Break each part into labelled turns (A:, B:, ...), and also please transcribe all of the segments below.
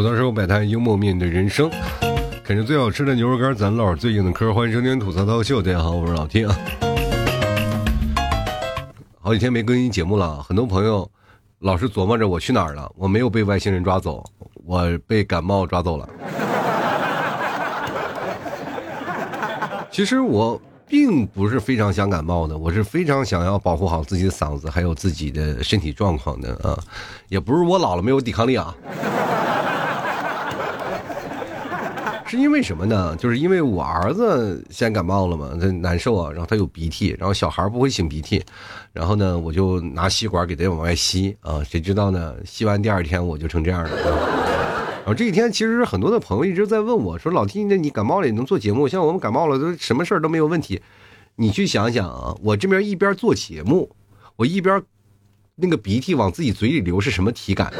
A: 吐槽生活摆摊，幽默面对人生。啃着最好吃的牛肉干，咱唠最硬的嗑。欢迎收听吐槽涛秀，大家好，我是老 T 啊。好几天没更新节目了，很多朋友老是琢磨着我去哪儿了。我没有被外星人抓走，我被感冒抓走了。其实我。并不是非常想感冒的，我是非常想要保护好自己的嗓子，还有自己的身体状况的啊，也不是我老了没有抵抗力啊，是因为什么呢？就是因为我儿子先感冒了嘛，他难受啊，然后他有鼻涕，然后小孩不会擤鼻涕，然后呢，我就拿吸管给他往外吸啊，谁知道呢？吸完第二天我就成这样了。然后这几天，其实很多的朋友一直在问我说：“老 T，那你感冒了也能做节目？像我们感冒了都什么事儿都没有问题。你去想想啊，我这边一边做节目，我一边那个鼻涕往自己嘴里流是什么体感？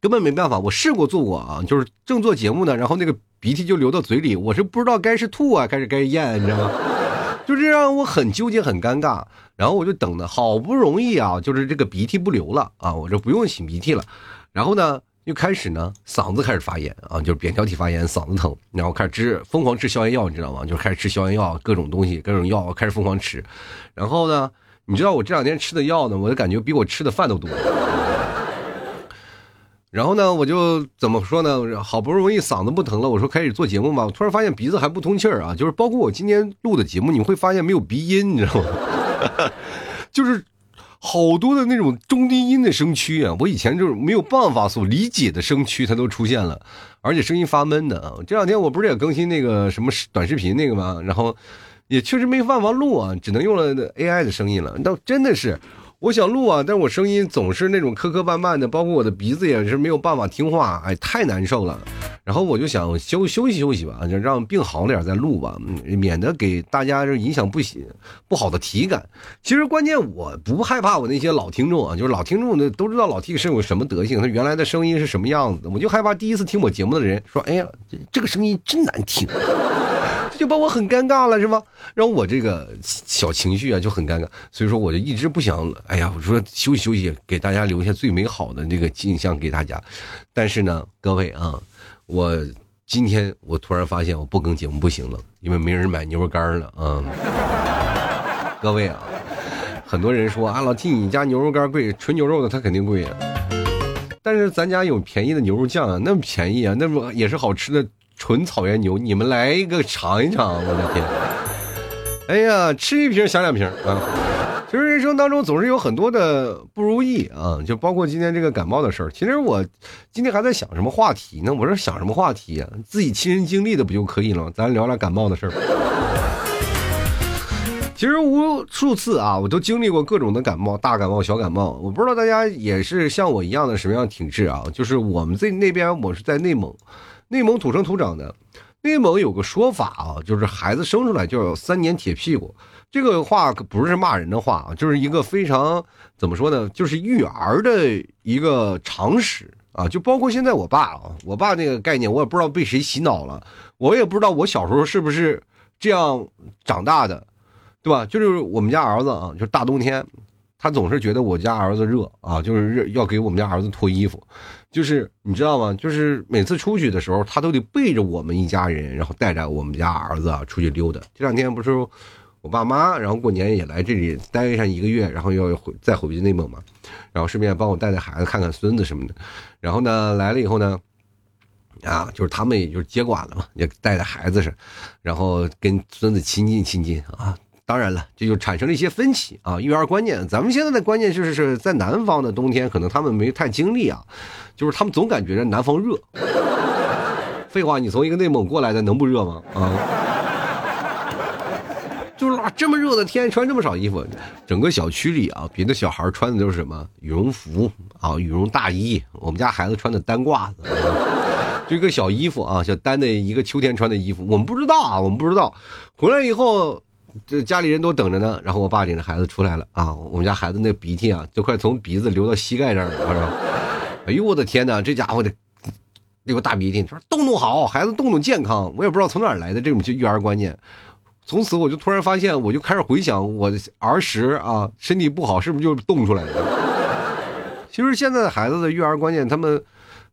A: 根本没办法。我试过做过啊，就是正做节目呢，然后那个鼻涕就流到嘴里，我是不知道该是吐啊，还是该咽，你知道吗？就这让我很纠结，很尴尬。然后我就等的好不容易啊，就是这个鼻涕不流了啊，我就不用擤鼻涕了。然后呢？又开始呢，嗓子开始发炎啊，就是扁桃体发炎，嗓子疼，然后开始吃疯狂吃消炎药，你知道吗？就开始吃消炎药，各种东西，各种药开始疯狂吃。然后呢，你知道我这两天吃的药呢，我就感觉比我吃的饭都多。然后呢，我就怎么说呢？好不容易嗓子不疼了，我说开始做节目嘛，突然发现鼻子还不通气儿啊，就是包括我今天录的节目，你会发现没有鼻音，你知道吗？就是。好多的那种中低音的声区啊，我以前就是没有办法所理解的声区，它都出现了，而且声音发闷的啊。这两天我不是也更新那个什么短视频那个吗？然后也确实没办法录啊，只能用了 AI 的声音了。那真的是。我想录啊，但是我声音总是那种磕磕绊绊的，包括我的鼻子也是没有办法听话，哎，太难受了。然后我就想休休息休息吧，就让病好点再录吧，免得给大家就影响不喜不好的体感。其实关键我不害怕我那些老听众啊，就是老听众的都知道老 T 是有什么德行，他原来的声音是什么样子的，我就害怕第一次听我节目的人说，哎呀，这个声音真难听。就把我很尴尬了，是吗？让我这个小情绪啊就很尴尬，所以说我就一直不想。哎呀，我说休息休息，给大家留下最美好的那个镜像给大家。但是呢，各位啊，我今天我突然发现我不更节目不行了，因为没人买牛肉干了啊。各位啊，很多人说啊，老弟你家牛肉干贵，纯牛肉的它肯定贵啊。但是咱家有便宜的牛肉酱啊，那么便宜啊，那么也是好吃的。纯草原牛，你们来一个尝一尝！我的天，哎呀，吃一瓶想两瓶啊！其实人生当中总是有很多的不如意啊，就包括今天这个感冒的事儿。其实我今天还在想什么话题呢？我说想什么话题啊？自己亲身经历的不就可以了吗？咱聊聊感冒的事儿。其实无数次啊，我都经历过各种的感冒，大感冒、小感冒。我不知道大家也是像我一样的什么样体质啊？就是我们在那边，我是在内蒙。内蒙土生土长的，内蒙有个说法啊，就是孩子生出来就有三年铁屁股。这个话可不是骂人的话啊，就是一个非常怎么说呢，就是育儿的一个常识啊。就包括现在我爸啊，我爸那个概念，我也不知道被谁洗脑了，我也不知道我小时候是不是这样长大的，对吧？就是我们家儿子啊，就是大冬天，他总是觉得我家儿子热啊，就是热要给我们家儿子脱衣服。就是你知道吗？就是每次出去的时候，他都得背着我们一家人，然后带着我们家儿子出去溜达。这两天不是我爸妈，然后过年也来这里待上一个月，然后要回再回去内蒙嘛，然后顺便帮我带带孩子，看看孙子什么的。然后呢，来了以后呢，啊，就是他们也就是接管了嘛，也带带孩子是，然后跟孙子亲近亲近啊。当然了，这就产生了一些分歧啊，育儿观念。咱们现在的观念就是是在南方的冬天，可能他们没太经历啊，就是他们总感觉着南方热。废话，你从一个内蒙过来的，能不热吗？啊，就是，这么热的天，穿这么少衣服，整个小区里啊，别的小孩穿的都是什么羽绒服啊，羽绒大衣，我们家孩子穿的单褂子，就一个小衣服啊，小单的一个秋天穿的衣服，我们不知道啊，我们不知道，回来以后。这家里人都等着呢，然后我爸领着孩子出来了啊！我们家孩子那鼻涕啊，都快从鼻子流到膝盖这儿了，是吧？哎呦我的天哪，这家伙的流大鼻涕，说动动好，孩子动动健康。我也不知道从哪儿来的这种育儿观念。从此我就突然发现，我就开始回想我儿时啊，身体不好是不是就冻出来的？其实现在的孩子的育儿观念，他们。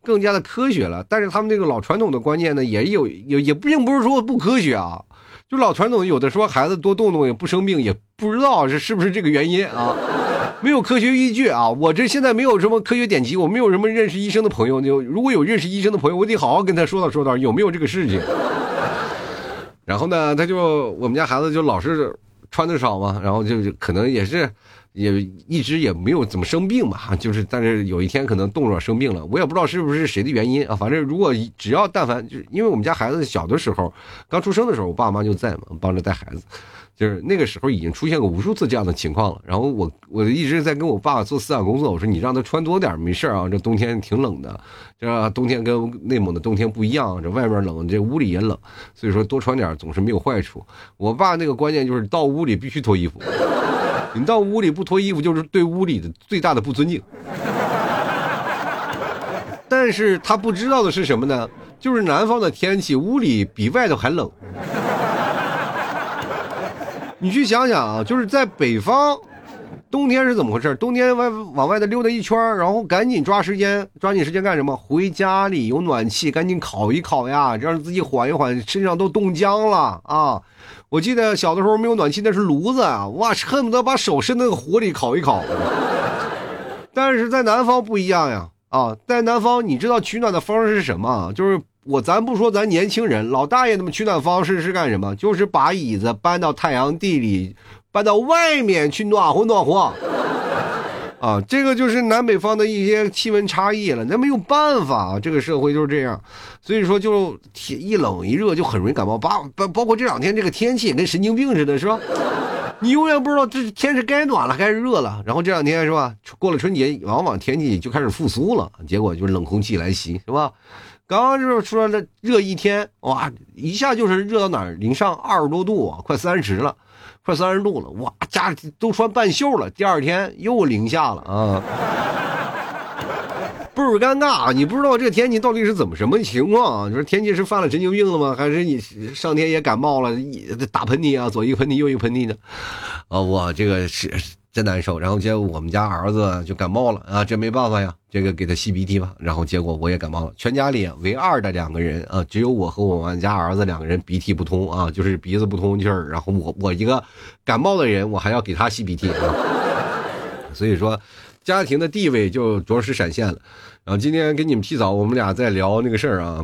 A: 更加的科学了。但是他们这个老传统的观念呢，也有也也并不是说不科学啊。就老传统有的说孩子多动动也不生病，也不知道是是不是这个原因啊。没有科学依据啊！我这现在没有什么科学典籍，我没有什么认识医生的朋友。就如果有认识医生的朋友，我得好好跟他说道说道有没有这个事情。然后呢，他就我们家孩子就老是穿的少嘛，然后就可能也是也一直也没有怎么生病嘛，就是但是有一天可能冻着生病了，我也不知道是不是谁的原因啊。反正如果只要但凡就是因为我们家孩子小的时候刚出生的时候，我爸妈就在嘛，帮着带孩子。就是那个时候已经出现过无数次这样的情况了，然后我我一直在跟我爸做思想工作，我说你让他穿多点没事啊，这冬天挺冷的，这冬天跟内蒙的冬天不一样，这外面冷，这屋里也冷，所以说多穿点总是没有坏处。我爸那个观念就是到屋里必须脱衣服，你到屋里不脱衣服就是对屋里的最大的不尊敬。但是他不知道的是什么呢？就是南方的天气，屋里比外头还冷。你去想想啊，就是在北方，冬天是怎么回事？冬天外往外头溜达一圈，然后赶紧抓时间，抓紧时间干什么？回家里有暖气，赶紧烤一烤呀，让自己缓一缓，身上都冻僵了啊！我记得小的时候没有暖气，那是炉子啊，哇，恨不得把手伸那个火里烤一烤。但是在南方不一样呀，啊，在南方你知道取暖的方式是什么？就是。我咱不说咱年轻人，老大爷他们取暖方式是干什么？就是把椅子搬到太阳地里，搬到外面去暖和暖和。啊，这个就是南北方的一些气温差异了，那没有办法啊，这个社会就是这样。所以说，就天一冷一热就很容易感冒。包包包括这两天这个天气跟神经病似的，是吧？你永远不知道这天是该暖了还是热了。然后这两天是吧，过了春节，往往天气就开始复苏了，结果就是冷空气来袭，是吧？刚刚就是说了热一天，哇，一下就是热到哪儿，零上二十多度，快三十了，快三十度了，哇，家都穿半袖了。第二天又零下了啊，倍儿尴尬！你不知道这个天气到底是怎么什么情况啊？就是天气是犯了神经病了吗？还是你上天也感冒了，打喷嚏啊，左一个喷嚏右一个喷嚏的？啊，我这个是。真难受，然后结果我们家儿子就感冒了啊，这没办法呀，这个给他吸鼻涕吧。然后结果我也感冒了，全家里唯二的两个人啊，只有我和我们家儿子两个人鼻涕不通啊，就是鼻子不通气儿。然后我我一个感冒的人，我还要给他吸鼻涕啊。所以说，家庭的地位就着实闪现了。然后今天跟你们提早，我们俩在聊那个事儿啊。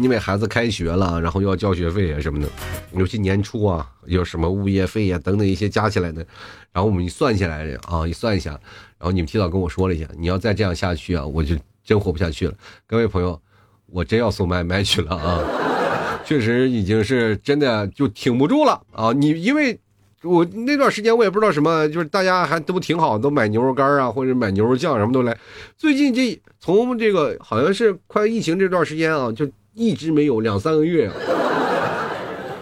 A: 因为孩子开学了，然后又要交学费啊什么的，尤其年初啊，有什么物业费呀等等一些加起来的，然后我们一算下来啊，一算一下，然后你们提早跟我说了一下，你要再这样下去啊，我就真活不下去了。各位朋友，我真要送麦麦去了啊，确实已经是真的就挺不住了啊。你因为我那段时间我也不知道什么，就是大家还都挺好，都买牛肉干啊或者买牛肉酱什么都来。最近这从这个好像是快疫情这段时间啊，就。一直没有两三个月，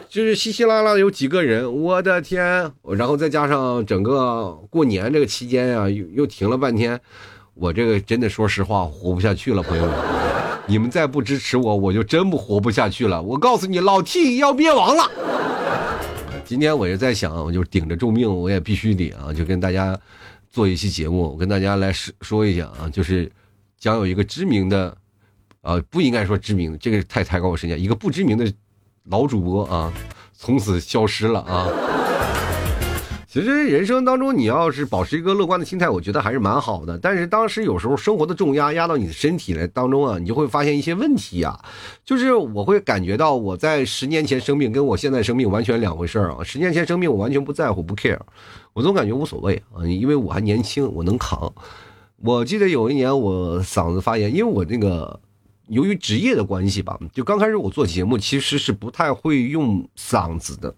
A: 就是稀稀拉拉有几个人，我的天！然后再加上整个过年这个期间呀，又又停了半天，我这个真的说实话活不下去了，朋友们，你们再不支持我，我就真不活不下去了。我告诉你，老 T 要灭亡了。今天我也在想，我就顶着重病，我也必须得啊，就跟大家做一期节目，我跟大家来说说一下啊，就是将有一个知名的。啊，不应该说知名，这个太抬高我身价。一个不知名的老主播啊，从此消失了啊。其实人生当中，你要是保持一个乐观的心态，我觉得还是蛮好的。但是当时有时候生活的重压压到你的身体来当中啊，你就会发现一些问题啊。就是我会感觉到我在十年前生病，跟我现在生病完全两回事啊。十年前生病，我完全不在乎，不 care，我总感觉无所谓啊，因为我还年轻，我能扛。我记得有一年我嗓子发炎，因为我那个。由于职业的关系吧，就刚开始我做节目其实是不太会用嗓子的，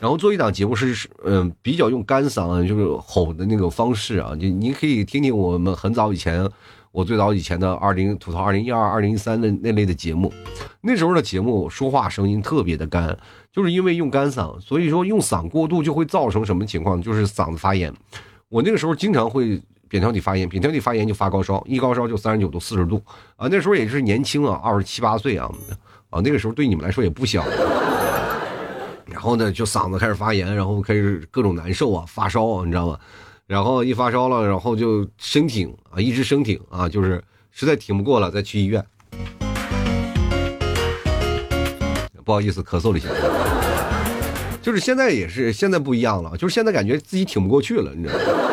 A: 然后做一档节目是嗯比较用干嗓，就是吼的那个方式啊。就你可以听听我们很早以前，我最早以前的二零吐槽二零一二、二零一三的那类的节目，那时候的节目说话声音特别的干，就是因为用干嗓，所以说用嗓过度就会造成什么情况，就是嗓子发炎。我那个时候经常会。扁桃体发炎，扁桃体发炎就发高烧，一高烧就三十九度、四十度啊！那时候也是年轻啊，二十七八岁啊，啊，那个时候对你们来说也不小。然后呢，就嗓子开始发炎，然后开始各种难受啊，发烧，你知道吗？然后一发烧了，然后就生挺啊，一直生挺啊，就是实在挺不过了再去医院。不好意思，咳嗽了一下。就是现在也是，现在不一样了，就是现在感觉自己挺不过去了，你知道吗？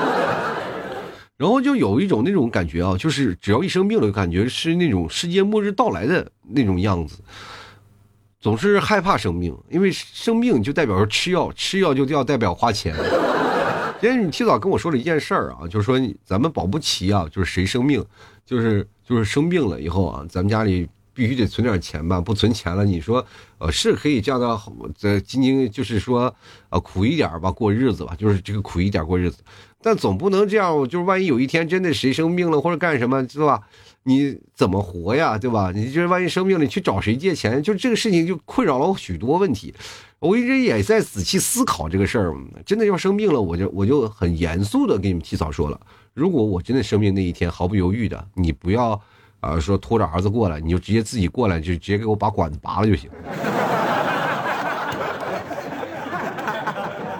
A: 然后就有一种那种感觉啊，就是只要一生病了，感觉是那种世界末日到来的那种样子，总是害怕生病，因为生病就代表着吃药，吃药就要代表花钱。今天你提早跟我说了一件事儿啊，就是说咱们保不齐啊，就是谁生病，就是就是生病了以后啊，咱们家里。必须得存点钱吧，不存钱了，你说，呃，是可以这样的，这今年就是说，呃，苦一点吧，过日子吧，就是这个苦一点过日子，但总不能这样，就是万一有一天真的谁生病了或者干什么，知道吧？你怎么活呀，对吧？你就是万一生病了，你去找谁借钱？就这个事情就困扰了我许多问题，我一直也在仔细思考这个事儿。真的要生病了，我就我就很严肃的给你们提早说了，如果我真的生病那一天，毫不犹豫的，你不要。啊，说拖着儿子过来，你就直接自己过来，就直接给我把管子拔了就行，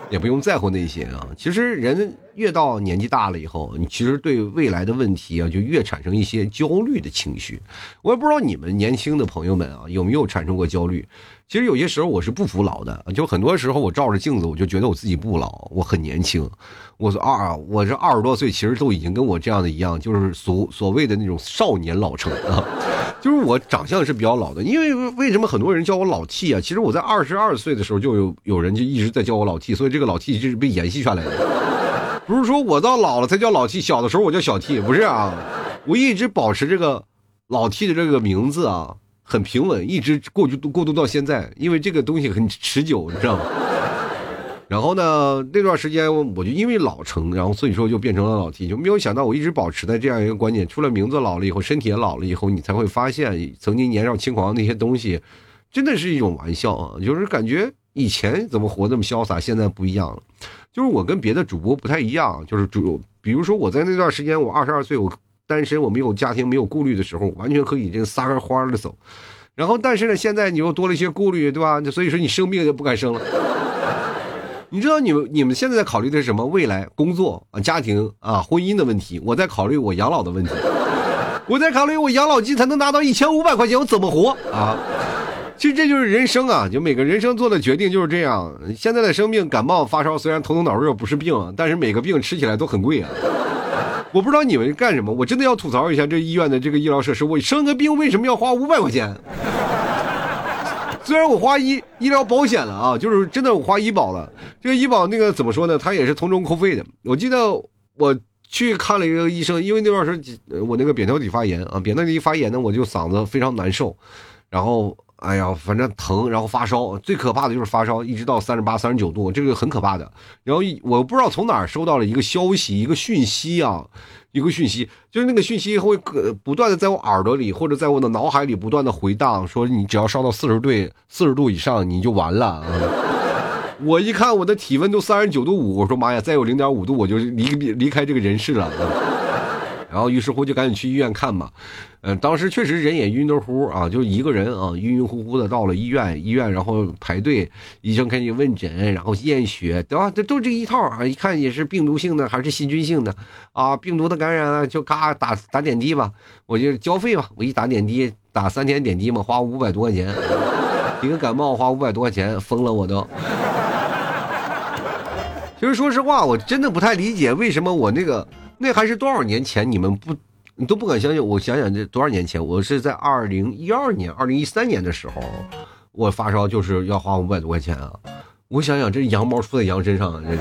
A: 也不用在乎那些啊。其实人越到年纪大了以后，你其实对未来的问题啊，就越产生一些焦虑的情绪。我也不知道你们年轻的朋友们啊，有没有产生过焦虑。其实有些时候我是不服老的，就很多时候我照着镜子，我就觉得我自己不老，我很年轻。我说二，我这二十多岁，其实都已经跟我这样的一样，就是所所谓的那种少年老成啊。就是我长相是比较老的，因为为什么很多人叫我老 T 啊？其实我在二十二岁的时候就有有人就一直在叫我老 T，所以这个老 T 就是被延续下来的。不是说我到老了才叫老 T，小的时候我叫小 T，不是啊。我一直保持这个老 T 的这个名字啊。很平稳，一直过渡过渡到现在，因为这个东西很持久，你知道吗？然后呢，那段时间我就因为老成，然后所以说就变成了老 T，就没有想到我一直保持在这样一个观念，除了名字老了以后，身体也老了以后，你才会发现曾经年少轻狂那些东西，真的是一种玩笑啊！就是感觉以前怎么活那么潇洒，现在不一样了。就是我跟别的主播不太一样，就是主，比如说我在那段时间，我二十二岁，我。单身，我没有家庭，没有顾虑的时候，完全可以这撒开花的走。然后，但是呢，现在你又多了一些顾虑，对吧？所以说你生病就不敢生了。你知道你们你们现在在考虑的是什么？未来、工作啊、家庭啊、婚姻的问题。我在考虑我养老的问题。我在考虑我养老金才能拿到一千五百块钱，我怎么活啊？其实这就是人生啊，就每个人生做的决定就是这样。现在的生病、感冒、发烧，虽然头疼脑热不是病，但是每个病吃起来都很贵啊。我不知道你们干什么，我真的要吐槽一下这医院的这个医疗设施。我生个病为什么要花五百块钱？虽然我花医医疗保险了啊，就是真的我花医保了。这个医保那个怎么说呢？它也是从中扣费的。我记得我去看了一个医生，因为那段时间我那个扁桃体发炎啊，扁桃体发炎呢，我就嗓子非常难受，然后。哎呀，反正疼，然后发烧，最可怕的就是发烧，一直到三十八、三十九度，这个很可怕的。然后我不知道从哪儿收到了一个消息，一个讯息啊，一个讯息，就是那个讯息会不断的在我耳朵里或者在我的脑海里不断的回荡，说你只要烧到四十度、四十度以上，你就完了。我一看我的体温都三十九度五，我说妈呀，再有零点五度我就离离开这个人世了。然后于是乎就赶紧去医院看嘛，嗯，当时确实人也晕得乎啊，就一个人啊，晕晕乎乎的到了医院，医院然后排队，医生开始问诊，然后验血，对吧？这都这一套啊，一看也是病毒性的还是细菌性的啊？病毒的感染了就嘎打打点滴吧，我就交费吧，我一打点滴打三天点滴嘛，花五百多块钱，一个感冒花五百多块钱，疯了我都。其实说实话，我真的不太理解为什么我那个。那还是多少年前？你们不，你都不敢相信。我想想，这多少年前？我是在二零一二年、二零一三年的时候，我发烧就是要花五百多块钱啊！我想想，这羊毛出在羊身上，这是。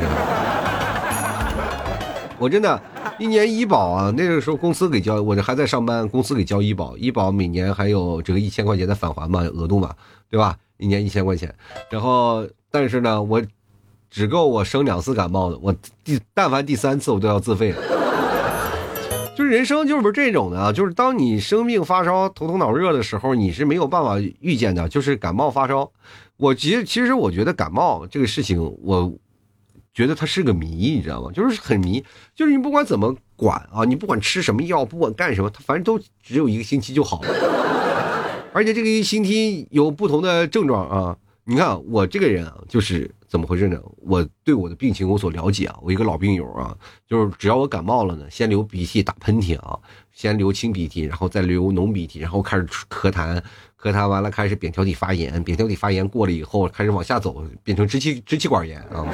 A: 我真的，一年医保啊，那个时候公司给交，我这还在上班，公司给交医保，医保每年还有这个一千块钱的返还嘛，额度嘛，对吧？一年一千块钱，然后但是呢，我只够我生两次感冒的，我第但凡第三次我都要自费。就是人生就是这种的啊，就是当你生病发烧、头疼脑热的时候，你是没有办法预见的。就是感冒发烧，我其实其实我觉得感冒这个事情，我觉得它是个谜，你知道吗？就是很迷，就是你不管怎么管啊，你不管吃什么药，不管干什么，它反正都只有一个星期就好了。而且这个一星期有不同的症状啊。你看我这个人啊，就是怎么回事呢？我对我的病情有所了解啊。我一个老病友啊，就是只要我感冒了呢，先流鼻涕、打喷嚏啊，先流清鼻涕，然后再流浓鼻涕，然后开始咳痰，咳痰完了开始扁桃体发炎，扁桃体发炎过了以后开始往下走，变成支气支气管炎啊。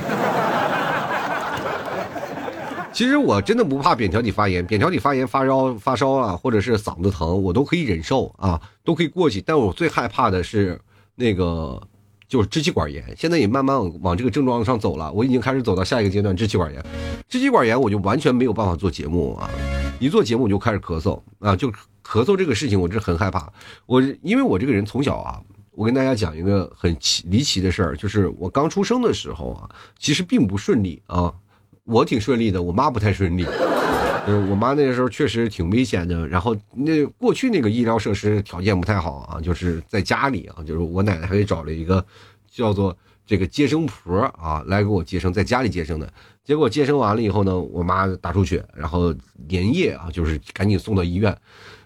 A: 其实我真的不怕扁桃体发炎，扁桃体发炎发烧发烧啊，或者是嗓子疼，我都可以忍受啊，都可以过去。但我最害怕的是那个。就是支气管炎，现在也慢慢往这个症状上走了。我已经开始走到下一个阶段，支气管炎。支气管炎我就完全没有办法做节目啊！一做节目我就开始咳嗽啊，就咳嗽这个事情，我是很害怕。我因为我这个人从小啊，我跟大家讲一个很奇离奇的事儿，就是我刚出生的时候啊，其实并不顺利啊，我挺顺利的，我妈不太顺利。就是我妈那个时候确实挺危险的，然后那过去那个医疗设施条件不太好啊，就是在家里啊，就是我奶奶还给找了一个叫做这个接生婆啊来给我接生，在家里接生的。结果接生完了以后呢，我妈大出血，然后连夜啊就是赶紧送到医院。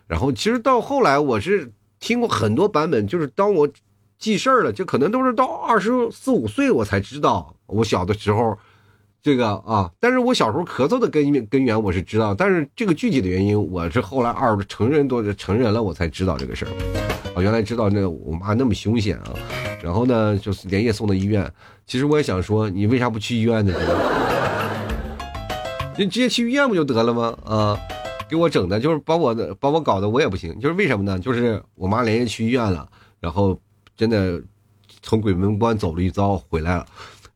A: 然后其实到后来我是听过很多版本，就是当我记事儿了，就可能都是到二十四五岁我才知道，我小的时候。这个啊，但是我小时候咳嗽的根根源我是知道，但是这个具体的原因我是后来二成人多成人了我才知道这个事儿。我原来知道那我妈那么凶险啊，然后呢就是连夜送到医院。其实我也想说，你为啥不去医院呢？你直接去医院不就得了吗？啊，给我整的就是把我的把我搞得我也不行。就是为什么呢？就是我妈连夜去医院了，然后真的从鬼门关走了一遭回来了，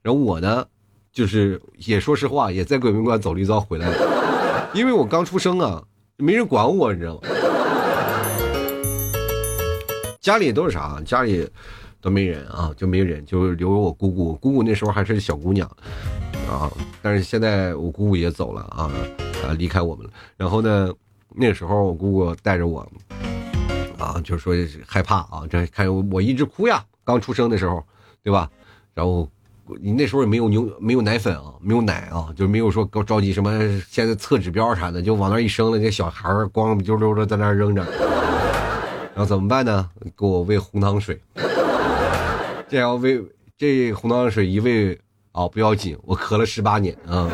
A: 然后我呢。就是也说实话，也在鬼门关走了一遭回来了，因为我刚出生啊，没人管我，你知道吗？家里都是啥？家里都没人啊，就没人，就留我姑姑。姑姑那时候还是小姑娘啊，但是现在我姑姑也走了啊，啊离开我们了。然后呢，那时候我姑姑带着我啊，就说害怕啊，这看我一直哭呀，刚出生的时候，对吧？然后。你那时候也没有牛，没有奶粉啊，没有奶啊，就没有说着着急什么现在测指标啥的，就往那一生了，这小孩光溜溜的在那扔着，然后怎么办呢？给我喂红糖水，这要喂这红糖水一喂啊，不要紧，我咳了十八年啊，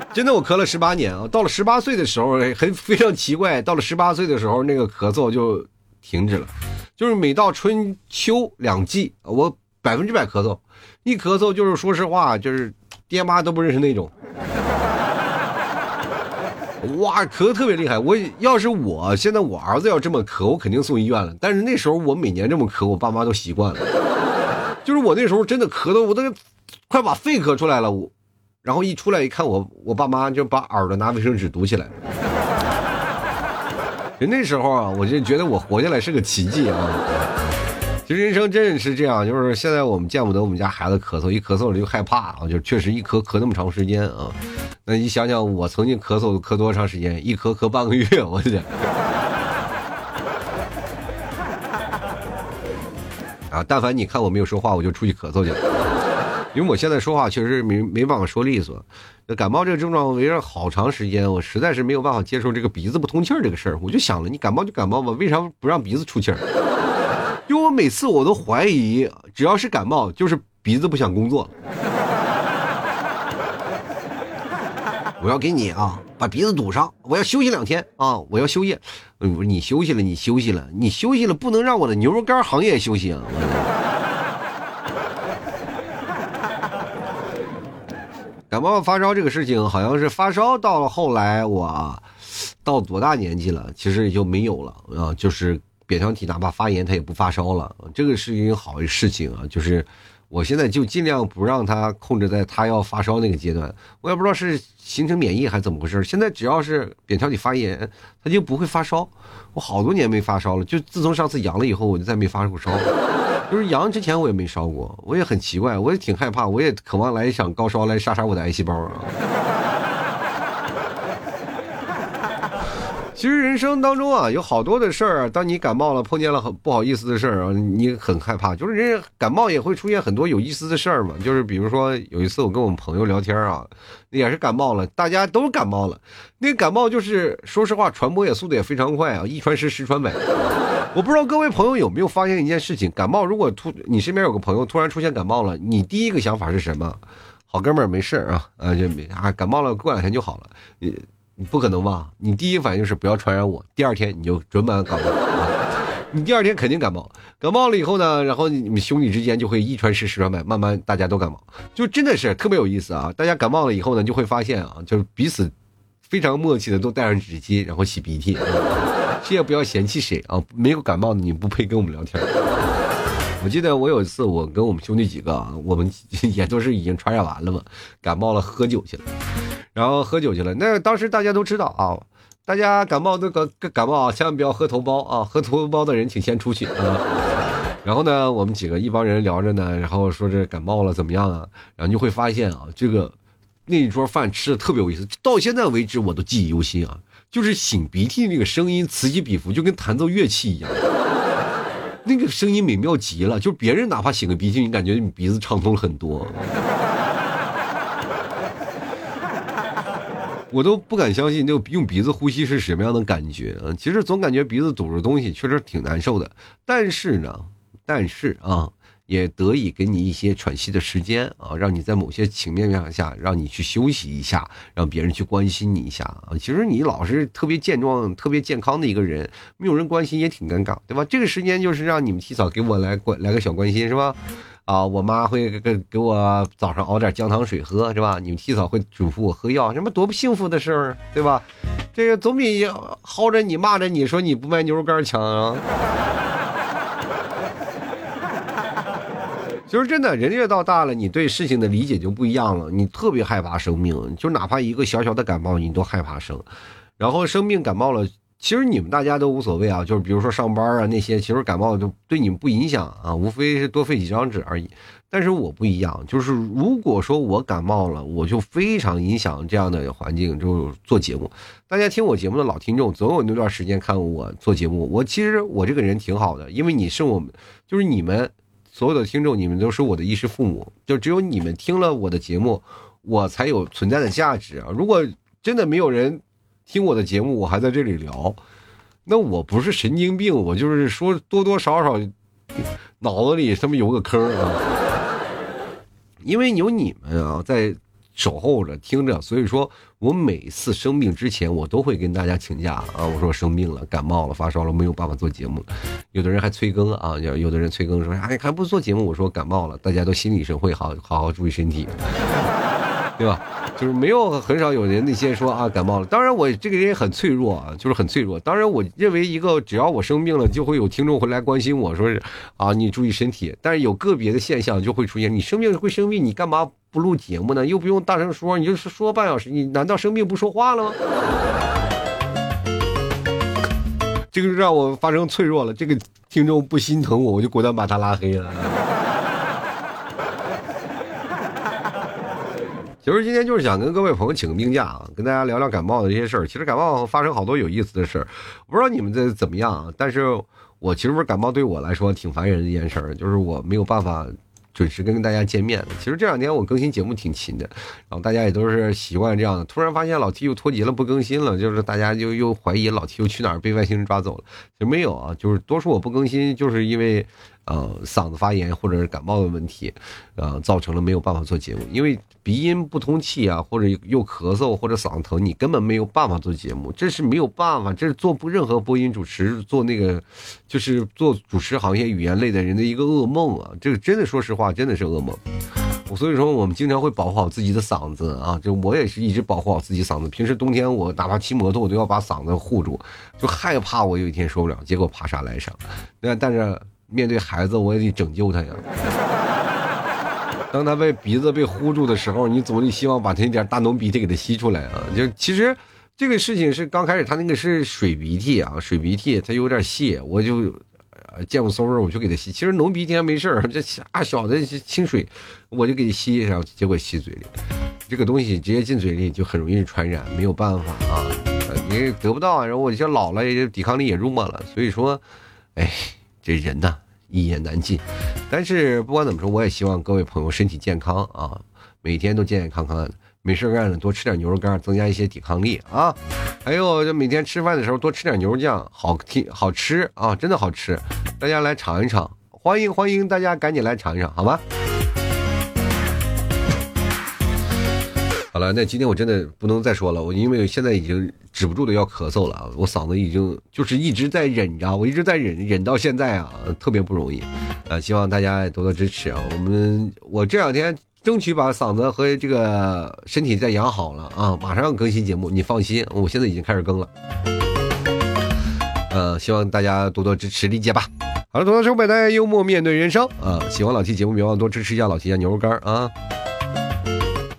A: 真的我咳了十八年啊，到了十八岁的时候很非常奇怪，到了十八岁的时候那个咳嗽就停止了。就是每到春秋两季，我百分之百咳嗽，一咳嗽就是说实话，就是爹妈都不认识那种。哇，咳的特别厉害。我要是我现在我儿子要这么咳，我肯定送医院了。但是那时候我每年这么咳，我爸妈都习惯了。就是我那时候真的咳的，我都快把肺咳出来了。我，然后一出来一看，我我爸妈就把耳朵拿卫生纸堵起来。人那时候啊，我就觉得我活下来是个奇迹啊！其实人生真是这样，就是现在我们见不得我们家孩子咳嗽，一咳嗽了就害怕啊，就确实一咳咳那么长时间啊。那你想想，我曾经咳嗽咳多长时间？一咳咳半个月，我天！啊，但凡你看我没有说话，我就出去咳嗽去了。因为我现在说话确实没没办法说利索，感冒这个症状围绕好长时间，我实在是没有办法接受这个鼻子不通气儿这个事儿。我就想了，你感冒就感冒吧，为啥不让鼻子出气儿？因为我每次我都怀疑，只要是感冒，就是鼻子不想工作。我要给你啊，把鼻子堵上，我要休息两天啊，我要休业。你休息了，你休息了，你休息了，不能让我的牛肉干行业休息啊。感冒发烧这个事情，好像是发烧到了后来，我到多大年纪了，其实也就没有了啊。就是扁桃体哪怕发炎，它也不发烧了。这个是一个好的事情啊。就是我现在就尽量不让它控制在它要发烧那个阶段。我也不知道是形成免疫还是怎么回事。现在只要是扁桃体发炎，它就不会发烧。我好多年没发烧了，就自从上次阳了以后，我就再没发过烧。就是阳之前我也没烧过，我也很奇怪，我也挺害怕，我也渴望来一场高烧来杀杀我的癌细胞啊。其实人生当中啊，有好多的事儿，当你感冒了，碰见了很不好意思的事儿啊，你很害怕。就是人感冒也会出现很多有意思的事儿嘛。就是比如说有一次我跟我们朋友聊天啊，也是感冒了，大家都感冒了。那感冒就是说实话，传播也速度也非常快啊，一传十，十传百。我不知道各位朋友有没有发现一件事情：感冒，如果突你身边有个朋友突然出现感冒了，你第一个想法是什么？好哥们儿没事啊，啊就没啊，感冒了过两天就好了。你你不可能吧？你第一反应是不要传染我，第二天你就准满感冒。你第二天肯定感冒，感冒了以后呢，然后你们兄弟之间就会一传十，十传百，慢慢大家都感冒，就真的是特别有意思啊！大家感冒了以后呢，就会发现啊，就是彼此非常默契的都带上纸巾，然后擤鼻涕，谁也不要嫌弃谁啊！没有感冒的你不配跟我们聊天。我记得我有一次，我跟我们兄弟几个啊，我们 也都是已经传染完了嘛，感冒了喝酒去了，然后喝酒去了。那当时大家都知道啊。大家感冒都感感冒啊，千万不要喝头孢啊！喝头孢的人请先出去啊。然后呢，我们几个一帮人聊着呢，然后说这感冒了怎么样啊？然后就会发现啊，这个那一桌饭吃的特别有意思，到现在为止我都记忆犹新啊。就是擤鼻涕那个声音此起彼伏，就跟弹奏乐器一样，那个声音美妙极了。就别人哪怕擤个鼻涕，你感觉你鼻子畅通了很多。我都不敢相信，就用鼻子呼吸是什么样的感觉啊！其实总感觉鼻子堵着东西，确实挺难受的。但是呢，但是啊，也得以给你一些喘息的时间啊，让你在某些情面上下，让你去休息一下，让别人去关心你一下啊。其实你老是特别健壮、特别健康的一个人，没有人关心也挺尴尬，对吧？这个时间就是让你们提早给我来关来个小关心，是吧？啊，我妈会给给我早上熬点姜糖水喝，是吧？你们提早会嘱咐我喝药，什么多不幸福的事儿，对吧？这个总比薅着你骂着你说你不卖牛肉干强啊！就是真的，人越到大了，你对事情的理解就不一样了。你特别害怕生病，就哪怕一个小小的感冒，你都害怕生。然后生病感冒了。其实你们大家都无所谓啊，就是比如说上班啊那些，其实感冒就对你们不影响啊，无非是多费几张纸而已。但是我不一样，就是如果说我感冒了，我就非常影响这样的环境，就做节目。大家听我节目的老听众，总有那段时间看我做节目。我其实我这个人挺好的，因为你是我们，就是你们所有的听众，你们都是我的衣食父母，就只有你们听了我的节目，我才有存在的价值啊。如果真的没有人。听我的节目，我还在这里聊，那我不是神经病，我就是说多多少少脑子里他妈有个坑啊。因为有你们啊在守候着听着，所以说我每次生病之前，我都会跟大家请假啊。我说我生病了，感冒了，发烧了，没有办法做节目。有的人还催更啊，有有的人催更说哎还不做节目，我说感冒了，大家都心领神会，好好好注意身体。对吧？就是没有很少有人那些说啊感冒了。当然我这个人也很脆弱啊，就是很脆弱。当然我认为一个只要我生病了，就会有听众会来关心我说啊你注意身体。但是有个别的现象就会出现，你生病会生病，你干嘛不录节目呢？又不用大声说，你就是说半小时，你难道生病不说话了吗？这个让我发生脆弱了。这个听众不心疼我，我就果断把他拉黑了。其实今天就是想跟各位朋友请个病假啊，跟大家聊聊感冒的这些事儿。其实感冒发生好多有意思的事儿，不知道你们这怎么样？但是我其实感冒对我来说挺烦人的一件事儿，就是我没有办法准时跟大家见面。其实这两天我更新节目挺勤的，然后大家也都是习惯这样的。突然发现老 T 又脱节了，不更新了，就是大家就又怀疑老 T 又去哪儿被外星人抓走了。其实没有啊，就是多数我不更新，就是因为。呃，嗓子发炎或者是感冒的问题，呃，造成了没有办法做节目，因为鼻音不通气啊，或者又咳嗽或者嗓子疼，你根本没有办法做节目，这是没有办法，这是做不任何播音主持做那个，就是做主持行业语言类的人的一个噩梦啊！这个真的，说实话，真的是噩梦。所以说，我们经常会保护好自己的嗓子啊，就我也是一直保护好自己嗓子。平时冬天我哪怕骑摩托，我都要把嗓子护住，就害怕我有一天受不了，结果爬山来上。那但是。面对孩子，我也得拯救他呀。当他被鼻子被呼住的时候，你总得希望把他那点大浓鼻涕给他吸出来啊。就其实这个事情是刚开始，他那个是水鼻涕啊，水鼻涕他有点泄，我就见过松儿，我就给他吸。其实浓鼻涕还没事儿，这啊小的清水，我就给你吸，然后结果吸嘴里，这个东西直接进嘴里就很容易传染，没有办法啊，你得不到，然后我就老了，也抵抗力也弱了，所以说，哎。这人呐，一言难尽。但是不管怎么说，我也希望各位朋友身体健康啊，每天都健健康康的。没事干了多吃点牛肉干，增加一些抵抗力啊。还有就每天吃饭的时候多吃点牛肉酱，好听好吃啊，真的好吃，大家来尝一尝，欢迎欢迎大家赶紧来尝一尝，好吗？好了，那今天我真的不能再说了，我因为现在已经止不住的要咳嗽了，我嗓子已经就是一直在忍着，我一直在忍，忍到现在啊，特别不容易，啊，希望大家多多支持啊！我们我这两天争取把嗓子和这个身体再养好了啊，马上更新节目，你放心，我现在已经开始更了，呃，希望大家多多支持，理解吧。好了，多多收百代幽默面对人生啊！喜欢老 T 节目，别忘多支持一下老 T 家牛肉干啊！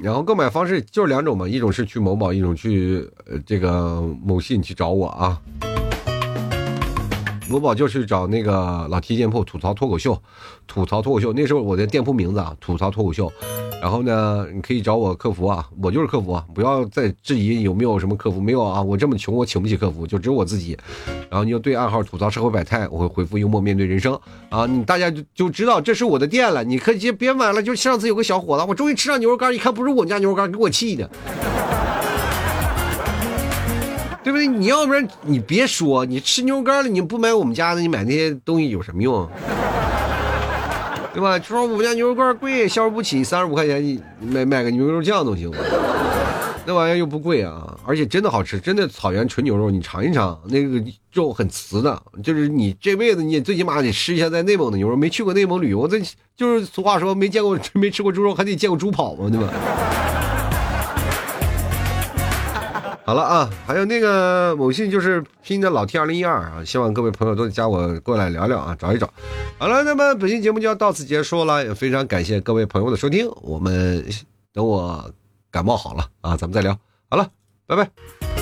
A: 然后购买方式就是两种嘛，一种是去某宝，一种去呃这个某信去找我啊。某宝就是找那个老 T 店铺吐槽脱口秀，吐槽脱口秀，那时候我的店铺名字啊，吐槽脱口秀。然后呢，你可以找我客服啊，我就是客服，不要再质疑有没有什么客服，没有啊，我这么穷，我请不起客服，就只有我自己。然后你就对暗号吐槽社会百态，我会回复幽默面对人生啊，你大家就就知道这是我的店了，你可以别买了。就上次有个小伙子，我终于吃上牛肉干，一看不是我们家牛肉干，给我气的，对不对？你要不然你别说，你吃牛肉干了，你不买我们家的，你买那些东西有什么用？对吧？说我们家牛肉干贵，消费不起，三十五块钱你买买个牛肉酱都行。那玩意儿又不贵啊，而且真的好吃，真的草原纯牛肉，你尝一尝，那个肉很瓷的，就是你这辈子你最起码得吃一下在内蒙的牛肉。没去过内蒙旅游，这就是俗话说没见过 没吃过猪肉，还得见过猪跑嘛，对吧？好了啊，还有那个某信就是拼的老 T 二零一二啊，希望各位朋友都加我过来聊聊啊，找一找。好了，那么本期节目就要到此结束了，也非常感谢各位朋友的收听，我们等我感冒好了啊，咱们再聊。好了，拜拜。